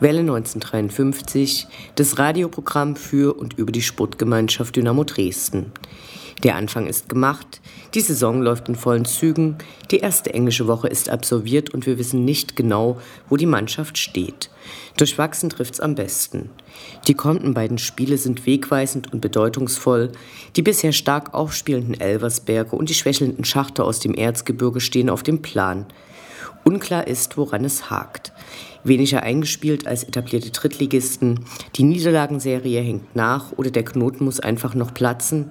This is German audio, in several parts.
Welle 1953, das Radioprogramm für und über die Sportgemeinschaft Dynamo Dresden. Der Anfang ist gemacht, die Saison läuft in vollen Zügen, die erste englische Woche ist absolviert und wir wissen nicht genau, wo die Mannschaft steht. Durchwachsen trifft's am besten. Die kommenden beiden Spiele sind wegweisend und bedeutungsvoll. Die bisher stark aufspielenden Elversberge und die schwächelnden Schachter aus dem Erzgebirge stehen auf dem Plan. Unklar ist, woran es hakt. Weniger eingespielt als etablierte Drittligisten, die Niederlagenserie hängt nach oder der Knoten muss einfach noch platzen.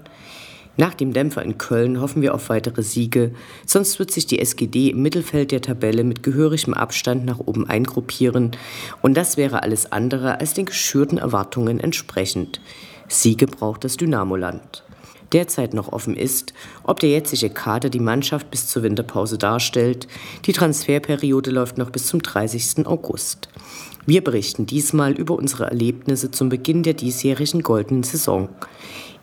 Nach dem Dämpfer in Köln hoffen wir auf weitere Siege, sonst wird sich die SGD im Mittelfeld der Tabelle mit gehörigem Abstand nach oben eingruppieren und das wäre alles andere als den geschürten Erwartungen entsprechend. Siege braucht das Dynamoland derzeit noch offen ist, ob der jetzige Kader die Mannschaft bis zur Winterpause darstellt. Die Transferperiode läuft noch bis zum 30. August. Wir berichten diesmal über unsere Erlebnisse zum Beginn der diesjährigen goldenen Saison.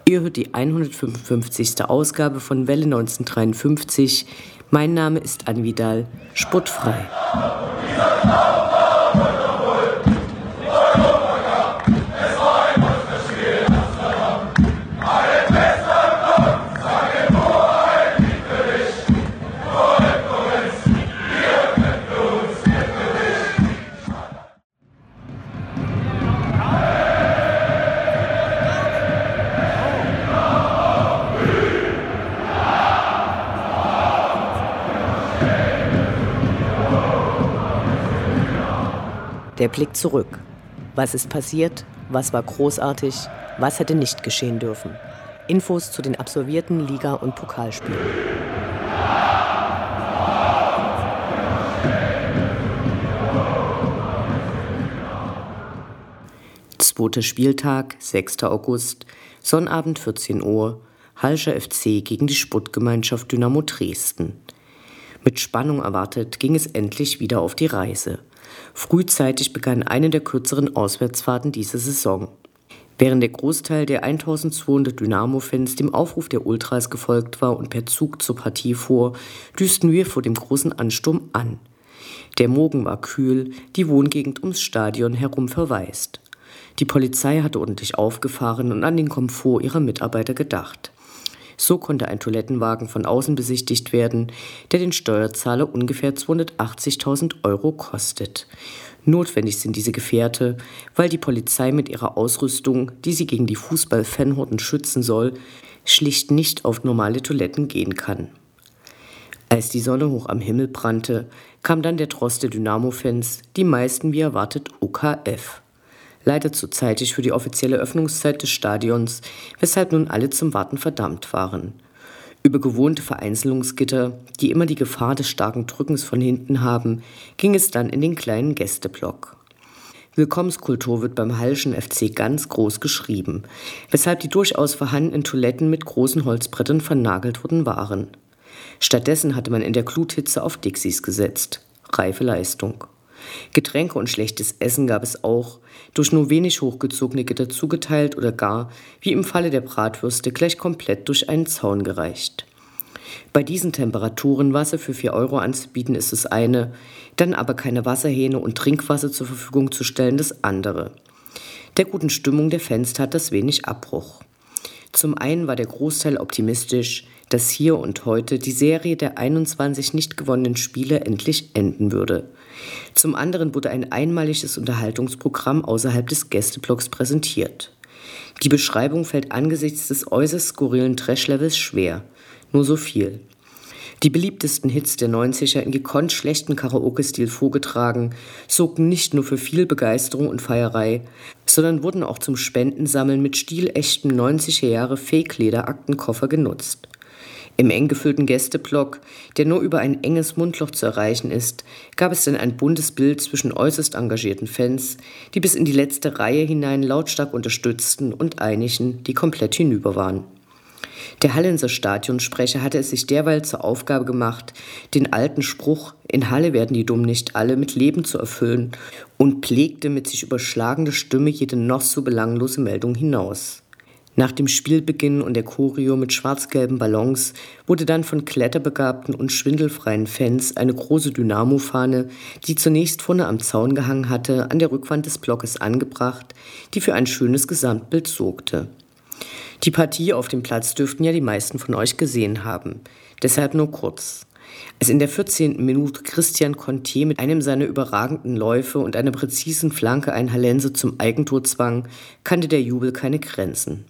Ihr hört die 155. Ausgabe von Welle 1953. Mein Name ist Anvidal, sportfrei. Der Blick zurück. Was ist passiert? Was war großartig? Was hätte nicht geschehen dürfen? Infos zu den absolvierten Liga- und Pokalspielen. Zweiter Spieltag, 6. August, Sonnabend 14 Uhr, Halscher FC gegen die Sportgemeinschaft Dynamo Dresden. Mit Spannung erwartet ging es endlich wieder auf die Reise. Frühzeitig begann eine der kürzeren Auswärtsfahrten dieser Saison. Während der Großteil der 1200 Dynamo-Fans dem Aufruf der Ultras gefolgt war und per Zug zur Partie fuhr, düsten wir vor dem großen Ansturm an. Der Morgen war kühl, die Wohngegend ums Stadion herum verwaist. Die Polizei hatte ordentlich aufgefahren und an den Komfort ihrer Mitarbeiter gedacht. So konnte ein Toilettenwagen von außen besichtigt werden, der den Steuerzahler ungefähr 280.000 Euro kostet. Notwendig sind diese Gefährte, weil die Polizei mit ihrer Ausrüstung, die sie gegen die Fußballfanhorden schützen soll, schlicht nicht auf normale Toiletten gehen kann. Als die Sonne hoch am Himmel brannte, kam dann der Trost der Dynamo-Fans, die meisten wie erwartet OKF leider zu zeitig für die offizielle Öffnungszeit des Stadions, weshalb nun alle zum Warten verdammt waren. Über gewohnte Vereinzelungsgitter, die immer die Gefahr des starken Drückens von hinten haben, ging es dann in den kleinen Gästeblock. Willkommenskultur wird beim Hallschen FC ganz groß geschrieben, weshalb die durchaus vorhandenen Toiletten mit großen Holzbrettern vernagelt worden waren. Stattdessen hatte man in der Gluthitze auf Dixies gesetzt. Reife Leistung. Getränke und schlechtes Essen gab es auch, durch nur wenig hochgezogene Gitter zugeteilt oder gar, wie im Falle der Bratwürste, gleich komplett durch einen Zaun gereicht. Bei diesen Temperaturen Wasser für 4 Euro anzubieten ist das eine, dann aber keine Wasserhähne und Trinkwasser zur Verfügung zu stellen das andere. Der guten Stimmung der Fans tat das wenig Abbruch. Zum einen war der Großteil optimistisch, dass hier und heute die Serie der 21 nicht gewonnenen Spiele endlich enden würde. Zum anderen wurde ein einmaliges Unterhaltungsprogramm außerhalb des Gästeblocks präsentiert. Die Beschreibung fällt angesichts des äußerst skurrilen Trash-Levels schwer. Nur so viel. Die beliebtesten Hits der 90er in gekonnt schlechten Karaoke-Stil vorgetragen, sorgten nicht nur für viel Begeisterung und Feierei, sondern wurden auch zum Spendensammeln mit stilechtem 90er Jahre Fake-Lederaktenkoffer genutzt. Im eng gefüllten Gästeblock, der nur über ein enges Mundloch zu erreichen ist, gab es dann ein buntes Bild zwischen äußerst engagierten Fans, die bis in die letzte Reihe hinein lautstark unterstützten und einigen, die komplett hinüber waren. Der Hallenser Stadionsprecher hatte es sich derweil zur Aufgabe gemacht, den alten Spruch In Halle werden die Dumm nicht alle mit Leben zu erfüllen und pflegte mit sich überschlagender Stimme jede noch so belanglose Meldung hinaus. Nach dem Spielbeginn und der Choreo mit schwarz-gelben Ballons wurde dann von kletterbegabten und schwindelfreien Fans eine große Dynamo-Fahne, die zunächst vorne am Zaun gehangen hatte, an der Rückwand des Blockes angebracht, die für ein schönes Gesamtbild sorgte. Die Partie auf dem Platz dürften ja die meisten von euch gesehen haben. Deshalb nur kurz. Als in der 14. Minute Christian Conte mit einem seiner überragenden Läufe und einer präzisen Flanke ein Hallense zum Eigentor zwang, kannte der Jubel keine Grenzen.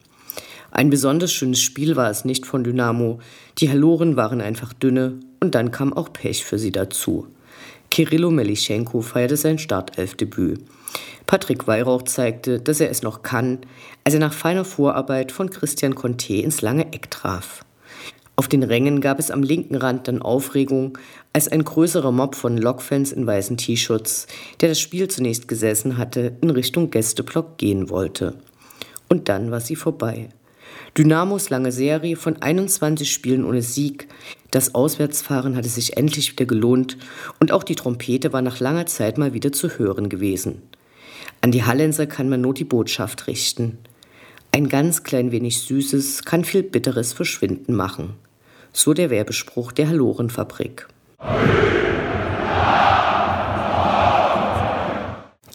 Ein besonders schönes Spiel war es nicht von Dynamo. Die Halloren waren einfach dünne und dann kam auch Pech für sie dazu. Kirillo Melischenko feierte sein Startelfdebüt. Patrick Weihrauch zeigte, dass er es noch kann, als er nach feiner Vorarbeit von Christian Conte ins lange Eck traf. Auf den Rängen gab es am linken Rand dann Aufregung, als ein größerer Mob von Lokfans in weißen T-Shirts, der das Spiel zunächst gesessen hatte, in Richtung Gästeblock gehen wollte. Und dann war sie vorbei. Dynamos lange Serie von 21 Spielen ohne Sieg, das Auswärtsfahren hatte sich endlich wieder gelohnt und auch die Trompete war nach langer Zeit mal wieder zu hören gewesen. An die Hallenser kann man nur die Botschaft richten. Ein ganz klein wenig Süßes kann viel Bitteres verschwinden machen. So der Werbespruch der Hallorenfabrik.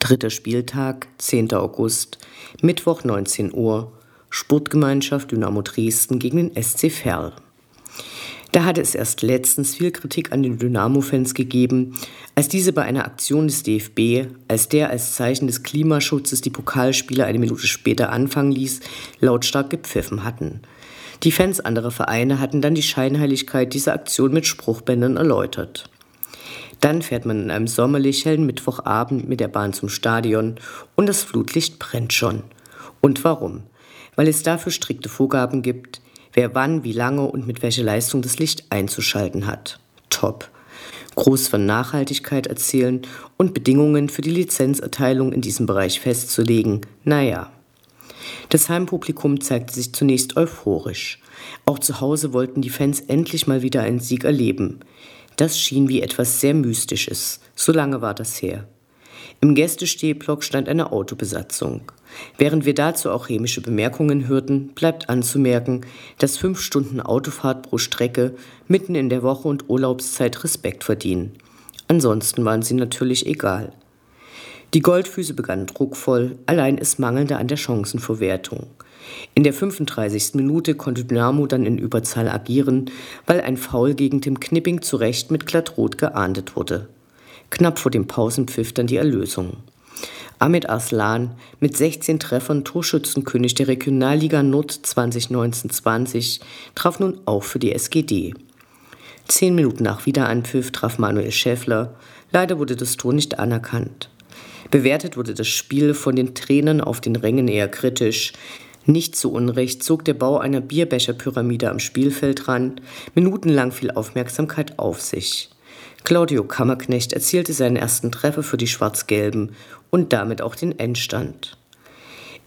Dritter Spieltag, 10. August, Mittwoch 19 Uhr, Sportgemeinschaft Dynamo Dresden gegen den SC Verl. Da hatte es erst letztens viel Kritik an den Dynamo-Fans gegeben, als diese bei einer Aktion des DFB, als der als Zeichen des Klimaschutzes die Pokalspiele eine Minute später anfangen ließ, lautstark gepfiffen hatten. Die Fans anderer Vereine hatten dann die Scheinheiligkeit dieser Aktion mit Spruchbändern erläutert. Dann fährt man an einem sommerlich hellen Mittwochabend mit der Bahn zum Stadion und das Flutlicht brennt schon. Und warum? Weil es dafür strikte Vorgaben gibt, wer wann, wie lange und mit welcher Leistung das Licht einzuschalten hat. Top. Groß von Nachhaltigkeit erzählen und Bedingungen für die Lizenzerteilung in diesem Bereich festzulegen, naja. Das Heimpublikum zeigte sich zunächst euphorisch. Auch zu Hause wollten die Fans endlich mal wieder einen Sieg erleben. Das schien wie etwas sehr Mystisches. So lange war das her. Im Gästestehblock stand eine Autobesatzung. Während wir dazu auch chemische Bemerkungen hörten, bleibt anzumerken, dass fünf Stunden Autofahrt pro Strecke mitten in der Woche und Urlaubszeit Respekt verdienen. Ansonsten waren sie natürlich egal. Die Goldfüße begannen druckvoll, allein es mangelte an der Chancenverwertung. In der 35. Minute konnte Dynamo dann in Überzahl agieren, weil ein Foul gegen Tim Knipping zu Recht mit Glattrot geahndet wurde. Knapp vor dem Pausenpfiff dann die Erlösung. Ahmed Arslan mit 16 Treffern Torschützenkönig der Regionalliga Nord 2019-20 traf nun auch für die SGD. Zehn Minuten nach Wiederanpfiff traf Manuel Schäffler. Leider wurde das Tor nicht anerkannt. Bewertet wurde das Spiel von den Trainern auf den Rängen eher kritisch. Nicht zu Unrecht zog der Bau einer Bierbecherpyramide am Spielfeldrand minutenlang viel Aufmerksamkeit auf sich. Claudio Kammerknecht erzielte seinen ersten Treffer für die Schwarz-Gelben und damit auch den Endstand.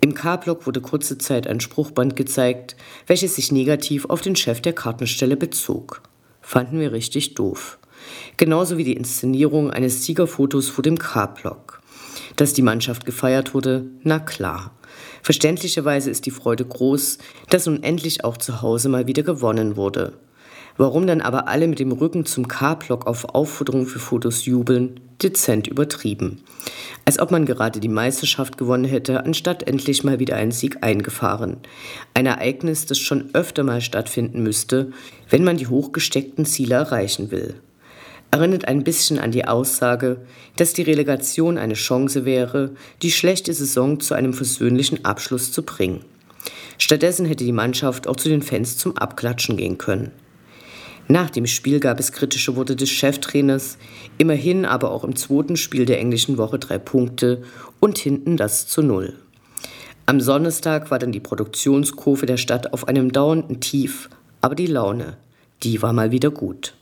Im K-Block wurde kurze Zeit ein Spruchband gezeigt, welches sich negativ auf den Chef der Kartenstelle bezog. Fanden wir richtig doof. Genauso wie die Inszenierung eines Siegerfotos vor dem K-Block. Dass die Mannschaft gefeiert wurde, na klar. Verständlicherweise ist die Freude groß, dass nun endlich auch zu Hause mal wieder gewonnen wurde. Warum dann aber alle mit dem Rücken zum K-Block auf Aufforderung für Fotos jubeln, dezent übertrieben. Als ob man gerade die Meisterschaft gewonnen hätte, anstatt endlich mal wieder einen Sieg eingefahren. Ein Ereignis, das schon öfter mal stattfinden müsste, wenn man die hochgesteckten Ziele erreichen will. Erinnert ein bisschen an die Aussage, dass die Relegation eine Chance wäre, die schlechte Saison zu einem versöhnlichen Abschluss zu bringen. Stattdessen hätte die Mannschaft auch zu den Fans zum Abklatschen gehen können. Nach dem Spiel gab es kritische Worte des Cheftrainers, immerhin aber auch im zweiten Spiel der englischen Woche drei Punkte und hinten das zu Null. Am Sonnestag war dann die Produktionskurve der Stadt auf einem dauernden Tief, aber die Laune, die war mal wieder gut.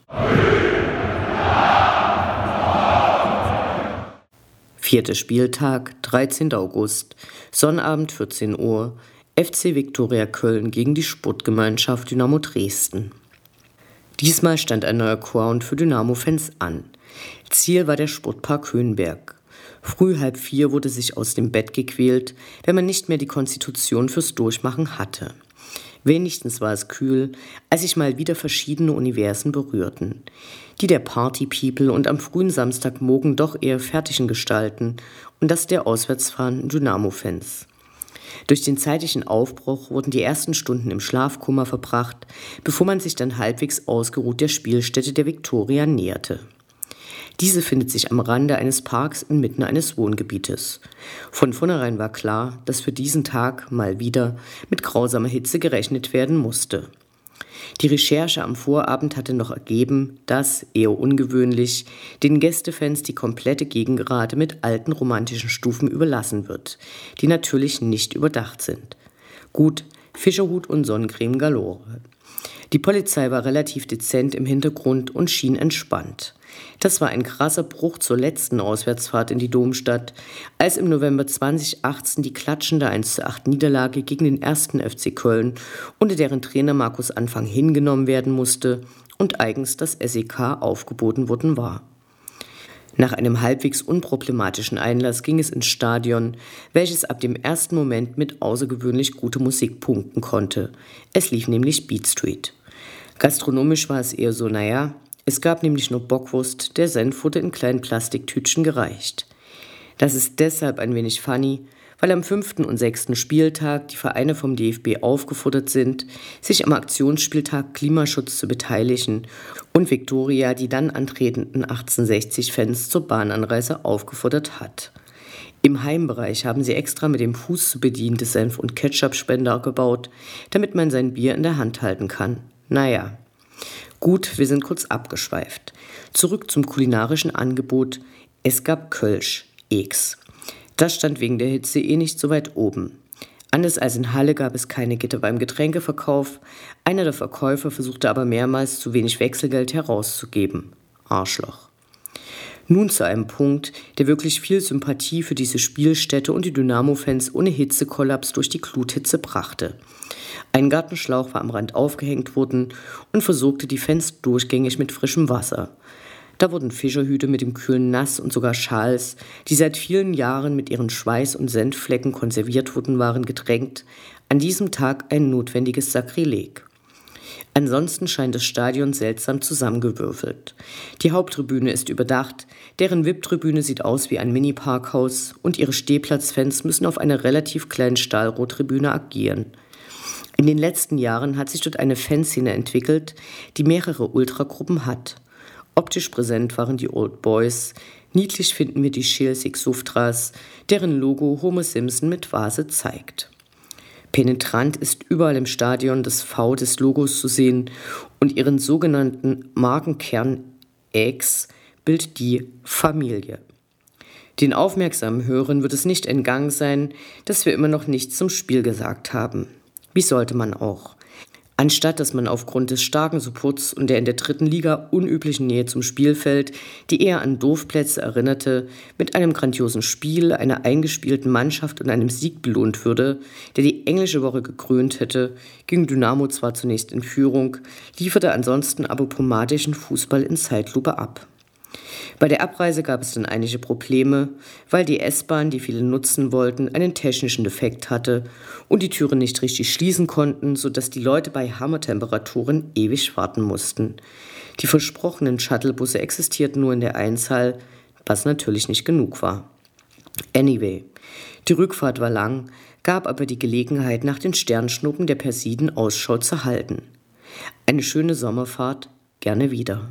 Vierter Spieltag, 13. August, Sonnabend 14 Uhr, FC Viktoria Köln gegen die Sportgemeinschaft Dynamo Dresden. Diesmal stand ein neuer Crown für Dynamo-Fans an. Ziel war der Sportpark Höhenberg. Früh halb vier wurde sich aus dem Bett gequält, wenn man nicht mehr die Konstitution fürs Durchmachen hatte. Wenigstens war es kühl, als sich mal wieder verschiedene Universen berührten. Die der Party-People und am frühen Samstagmorgen doch eher fertigen Gestalten und das der auswärtsfahrenden Dynamo-Fans. Durch den zeitlichen Aufbruch wurden die ersten Stunden im Schlafkummer verbracht, bevor man sich dann halbwegs ausgeruht der Spielstätte der Viktoria näherte. Diese findet sich am Rande eines Parks inmitten eines Wohngebietes. Von vornherein war klar, dass für diesen Tag mal wieder mit grausamer Hitze gerechnet werden musste. Die Recherche am Vorabend hatte noch ergeben, dass, eher ungewöhnlich, den Gästefans die komplette Gegengerade mit alten romantischen Stufen überlassen wird, die natürlich nicht überdacht sind. Gut, Fischerhut und Sonnencreme galore. Die Polizei war relativ dezent im Hintergrund und schien entspannt. Das war ein krasser Bruch zur letzten Auswärtsfahrt in die Domstadt, als im November 2018 die klatschende 1 zu 8 Niederlage gegen den ersten FC Köln, unter deren Trainer Markus Anfang hingenommen werden musste und eigens das SEK aufgeboten worden war. Nach einem halbwegs unproblematischen Einlass ging es ins Stadion, welches ab dem ersten Moment mit außergewöhnlich guter Musik punkten konnte. Es lief nämlich Beat Street. Gastronomisch war es eher so, naja, es gab nämlich nur Bockwurst, der Senf wurde in kleinen Plastiktütchen gereicht. Das ist deshalb ein wenig funny, weil am fünften und sechsten Spieltag die Vereine vom DFB aufgefordert sind, sich am Aktionsspieltag Klimaschutz zu beteiligen und Viktoria die dann antretenden 1860-Fans zur Bahnanreise aufgefordert hat. Im Heimbereich haben sie extra mit dem Fuß zu bediente Senf- und Ketchup-Spender gebaut, damit man sein Bier in der Hand halten kann. Naja. Gut, wir sind kurz abgeschweift. Zurück zum kulinarischen Angebot. Es gab Kölsch, X. Das stand wegen der Hitze eh nicht so weit oben. Anders als in Halle gab es keine Gitter beim Getränkeverkauf. Einer der Verkäufer versuchte aber mehrmals zu wenig Wechselgeld herauszugeben. Arschloch. Nun zu einem Punkt, der wirklich viel Sympathie für diese Spielstätte und die Dynamo-Fans ohne Hitzekollaps durch die Gluthitze brachte. Ein Gartenschlauch war am Rand aufgehängt worden und versorgte die Fans durchgängig mit frischem Wasser. Da wurden Fischerhüte mit dem kühlen Nass und sogar Schals, die seit vielen Jahren mit ihren Schweiß- und Senfflecken konserviert wurden, waren gedrängt. An diesem Tag ein notwendiges Sakrileg. Ansonsten scheint das Stadion seltsam zusammengewürfelt. Die Haupttribüne ist überdacht, deren VIP-Tribüne sieht aus wie ein Mini-Parkhaus und ihre Stehplatzfans müssen auf einer relativ kleinen Stahlrohrtribüne agieren. In den letzten Jahren hat sich dort eine Fanszene entwickelt, die mehrere Ultragruppen hat. Optisch präsent waren die Old Boys. Niedlich finden wir die Schelsig Suftras, deren Logo Homer Simpson mit Vase zeigt. Penetrant ist überall im Stadion das V des Logos zu sehen und ihren sogenannten Markenkern X bildet die Familie. Den aufmerksamen Hörern wird es nicht entgangen sein, dass wir immer noch nichts zum Spiel gesagt haben. Wie sollte man auch? Anstatt dass man aufgrund des starken Supports und der in der dritten Liga unüblichen Nähe zum Spielfeld, die eher an Doofplätze erinnerte, mit einem grandiosen Spiel, einer eingespielten Mannschaft und einem Sieg belohnt würde, der die englische Woche gekrönt hätte, ging Dynamo zwar zunächst in Führung, lieferte ansonsten aber pomadischen Fußball in Zeitlupe ab. Bei der Abreise gab es dann einige Probleme, weil die S-Bahn, die viele nutzen wollten, einen technischen Defekt hatte und die Türen nicht richtig schließen konnten, sodass die Leute bei Hammertemperaturen ewig warten mussten. Die versprochenen Shuttlebusse existierten nur in der Einzahl, was natürlich nicht genug war. Anyway, die Rückfahrt war lang, gab aber die Gelegenheit, nach den Sternschnuppen der Persiden Ausschau zu halten. Eine schöne Sommerfahrt, gerne wieder.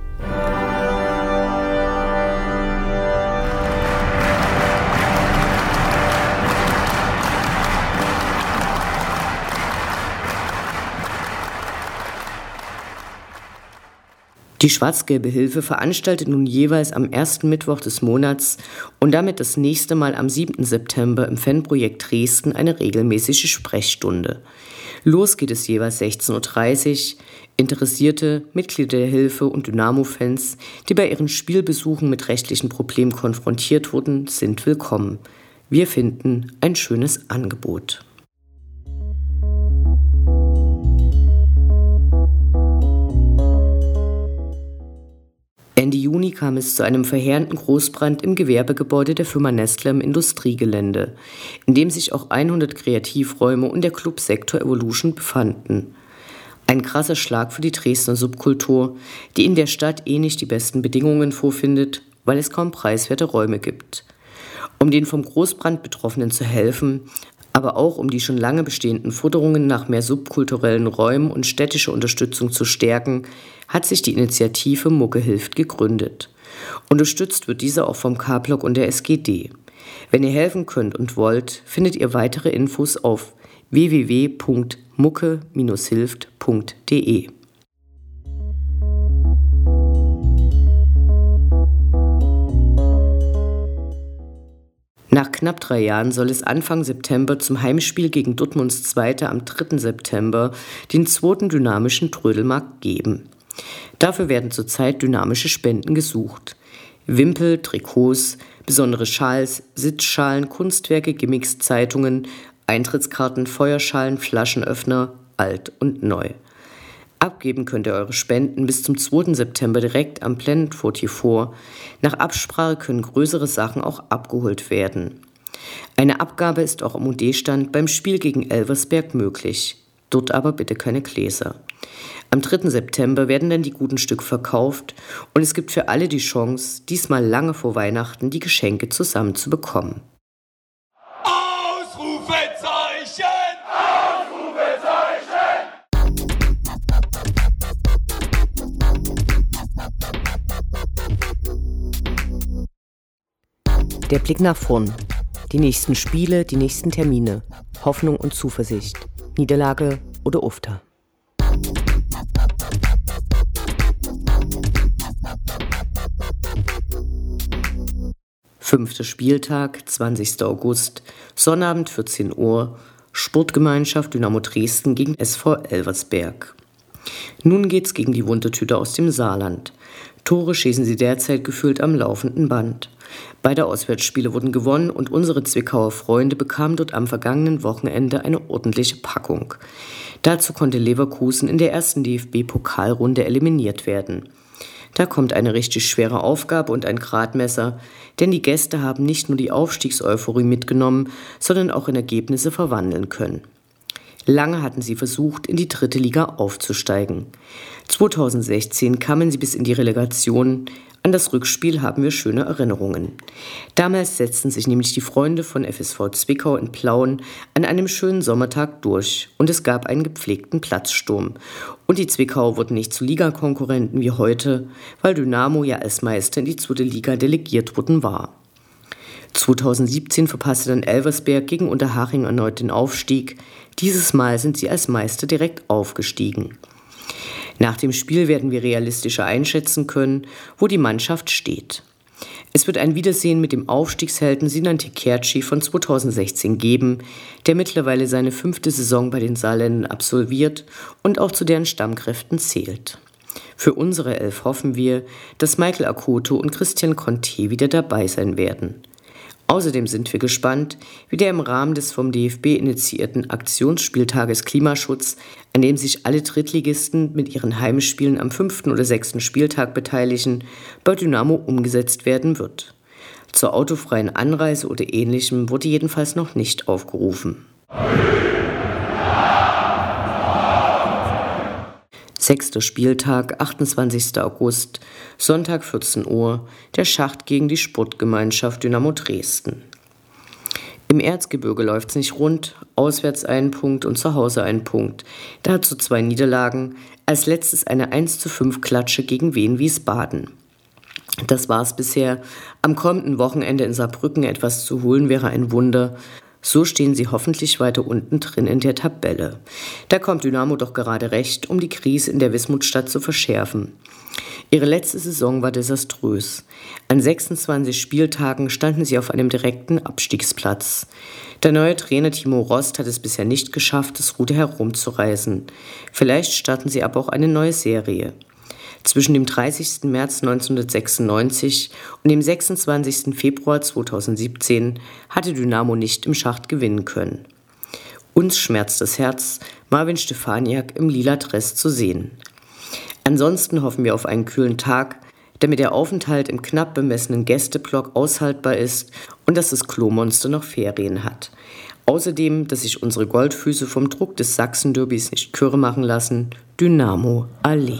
Die Schwarz-Gelbe Hilfe veranstaltet nun jeweils am ersten Mittwoch des Monats und damit das nächste Mal am 7. September im Fanprojekt Dresden eine regelmäßige Sprechstunde. Los geht es jeweils 16.30 Uhr. Interessierte, Mitglieder der Hilfe und Dynamo-Fans, die bei ihren Spielbesuchen mit rechtlichen Problemen konfrontiert wurden, sind willkommen. Wir finden ein schönes Angebot. Kam es zu einem verheerenden Großbrand im Gewerbegebäude der Firma Nestle im Industriegelände, in dem sich auch 100 Kreativräume und der Club Sektor Evolution befanden. Ein krasser Schlag für die Dresdner Subkultur, die in der Stadt eh nicht die besten Bedingungen vorfindet, weil es kaum preiswerte Räume gibt. Um den vom Großbrand Betroffenen zu helfen, aber auch um die schon lange bestehenden Forderungen nach mehr subkulturellen Räumen und städtischer Unterstützung zu stärken, hat sich die Initiative Mucke hilft gegründet. Unterstützt wird diese auch vom K-Block und der SGD. Wenn ihr helfen könnt und wollt, findet ihr weitere Infos auf www.mucke-hilft.de. Nach knapp drei Jahren soll es Anfang September zum Heimspiel gegen Dortmunds Zweite am 3. September den zweiten dynamischen Trödelmarkt geben. Dafür werden zurzeit dynamische Spenden gesucht. Wimpel, Trikots, besondere Schals, Sitzschalen, Kunstwerke, Gimmicks, Zeitungen, Eintrittskarten, Feuerschalen, Flaschenöffner, alt und neu. Abgeben könnt ihr eure Spenden bis zum 2. September direkt am Planet 44. Nach Absprache können größere Sachen auch abgeholt werden. Eine Abgabe ist auch am UD-Stand beim Spiel gegen Elversberg möglich. Dort aber bitte keine Gläser. Am 3. September werden dann die guten Stück verkauft und es gibt für alle die Chance, diesmal lange vor Weihnachten die Geschenke zusammen zu bekommen. Der Blick nach vorn. Die nächsten Spiele, die nächsten Termine. Hoffnung und Zuversicht. Niederlage oder Ufter. Fünfter Spieltag, 20. August, Sonnabend 14 Uhr, Sportgemeinschaft Dynamo Dresden gegen SV Elversberg. Nun geht's gegen die Wundertüte aus dem Saarland. Tore schießen sie derzeit gefühlt am laufenden Band. Beide Auswärtsspiele wurden gewonnen und unsere Zwickauer Freunde bekamen dort am vergangenen Wochenende eine ordentliche Packung. Dazu konnte Leverkusen in der ersten DFB-Pokalrunde eliminiert werden. Da kommt eine richtig schwere Aufgabe und ein Gradmesser, denn die Gäste haben nicht nur die Aufstiegseuphorie mitgenommen, sondern auch in Ergebnisse verwandeln können. Lange hatten sie versucht, in die dritte Liga aufzusteigen. 2016 kamen sie bis in die Relegation, an das Rückspiel haben wir schöne Erinnerungen. Damals setzten sich nämlich die Freunde von FSV Zwickau in Plauen an einem schönen Sommertag durch und es gab einen gepflegten Platzsturm. Und die Zwickau wurden nicht zu Ligakonkurrenten wie heute, weil Dynamo ja als Meister in die zweite Liga delegiert worden war. 2017 verpasste dann Elversberg gegen Unterhaching erneut den Aufstieg. Dieses Mal sind sie als Meister direkt aufgestiegen. Nach dem Spiel werden wir realistischer einschätzen können, wo die Mannschaft steht. Es wird ein Wiedersehen mit dem Aufstiegshelden Sinan Tekerci von 2016 geben, der mittlerweile seine fünfte Saison bei den Saarländern absolviert und auch zu deren Stammkräften zählt. Für unsere Elf hoffen wir, dass Michael Akoto und Christian Conte wieder dabei sein werden. Außerdem sind wir gespannt, wie der im Rahmen des vom DFB initiierten Aktionsspieltages Klimaschutz, an dem sich alle Drittligisten mit ihren Heimspielen am fünften oder sechsten Spieltag beteiligen, bei Dynamo umgesetzt werden wird. Zur autofreien Anreise oder ähnlichem wurde jedenfalls noch nicht aufgerufen. Sechster Spieltag, 28. August, Sonntag 14 Uhr, der Schacht gegen die Sportgemeinschaft Dynamo Dresden. Im Erzgebirge läuft es nicht rund, auswärts ein Punkt und zu Hause ein Punkt. Dazu zwei Niederlagen, als letztes eine 1 zu 5 Klatsche gegen Wien Wiesbaden. Das war es bisher. Am kommenden Wochenende in Saarbrücken etwas zu holen wäre ein Wunder. So stehen sie hoffentlich weiter unten drin in der Tabelle. Da kommt Dynamo doch gerade recht, um die Krise in der Wismutstadt zu verschärfen. Ihre letzte Saison war desaströs. An 26 Spieltagen standen sie auf einem direkten Abstiegsplatz. Der neue Trainer Timo Rost hat es bisher nicht geschafft, das Ruder herumzureißen. Vielleicht starten sie aber auch eine neue Serie. Zwischen dem 30. März 1996 und dem 26. Februar 2017 hatte Dynamo nicht im Schacht gewinnen können. Uns schmerzt das Herz, Marvin Stefaniak im lila Dress zu sehen. Ansonsten hoffen wir auf einen kühlen Tag, damit der Aufenthalt im knapp bemessenen Gästeblock aushaltbar ist und dass das Klomonster noch Ferien hat. Außerdem, dass sich unsere Goldfüße vom Druck des Sachsen-Derbys nicht kürre machen lassen. Dynamo Allee.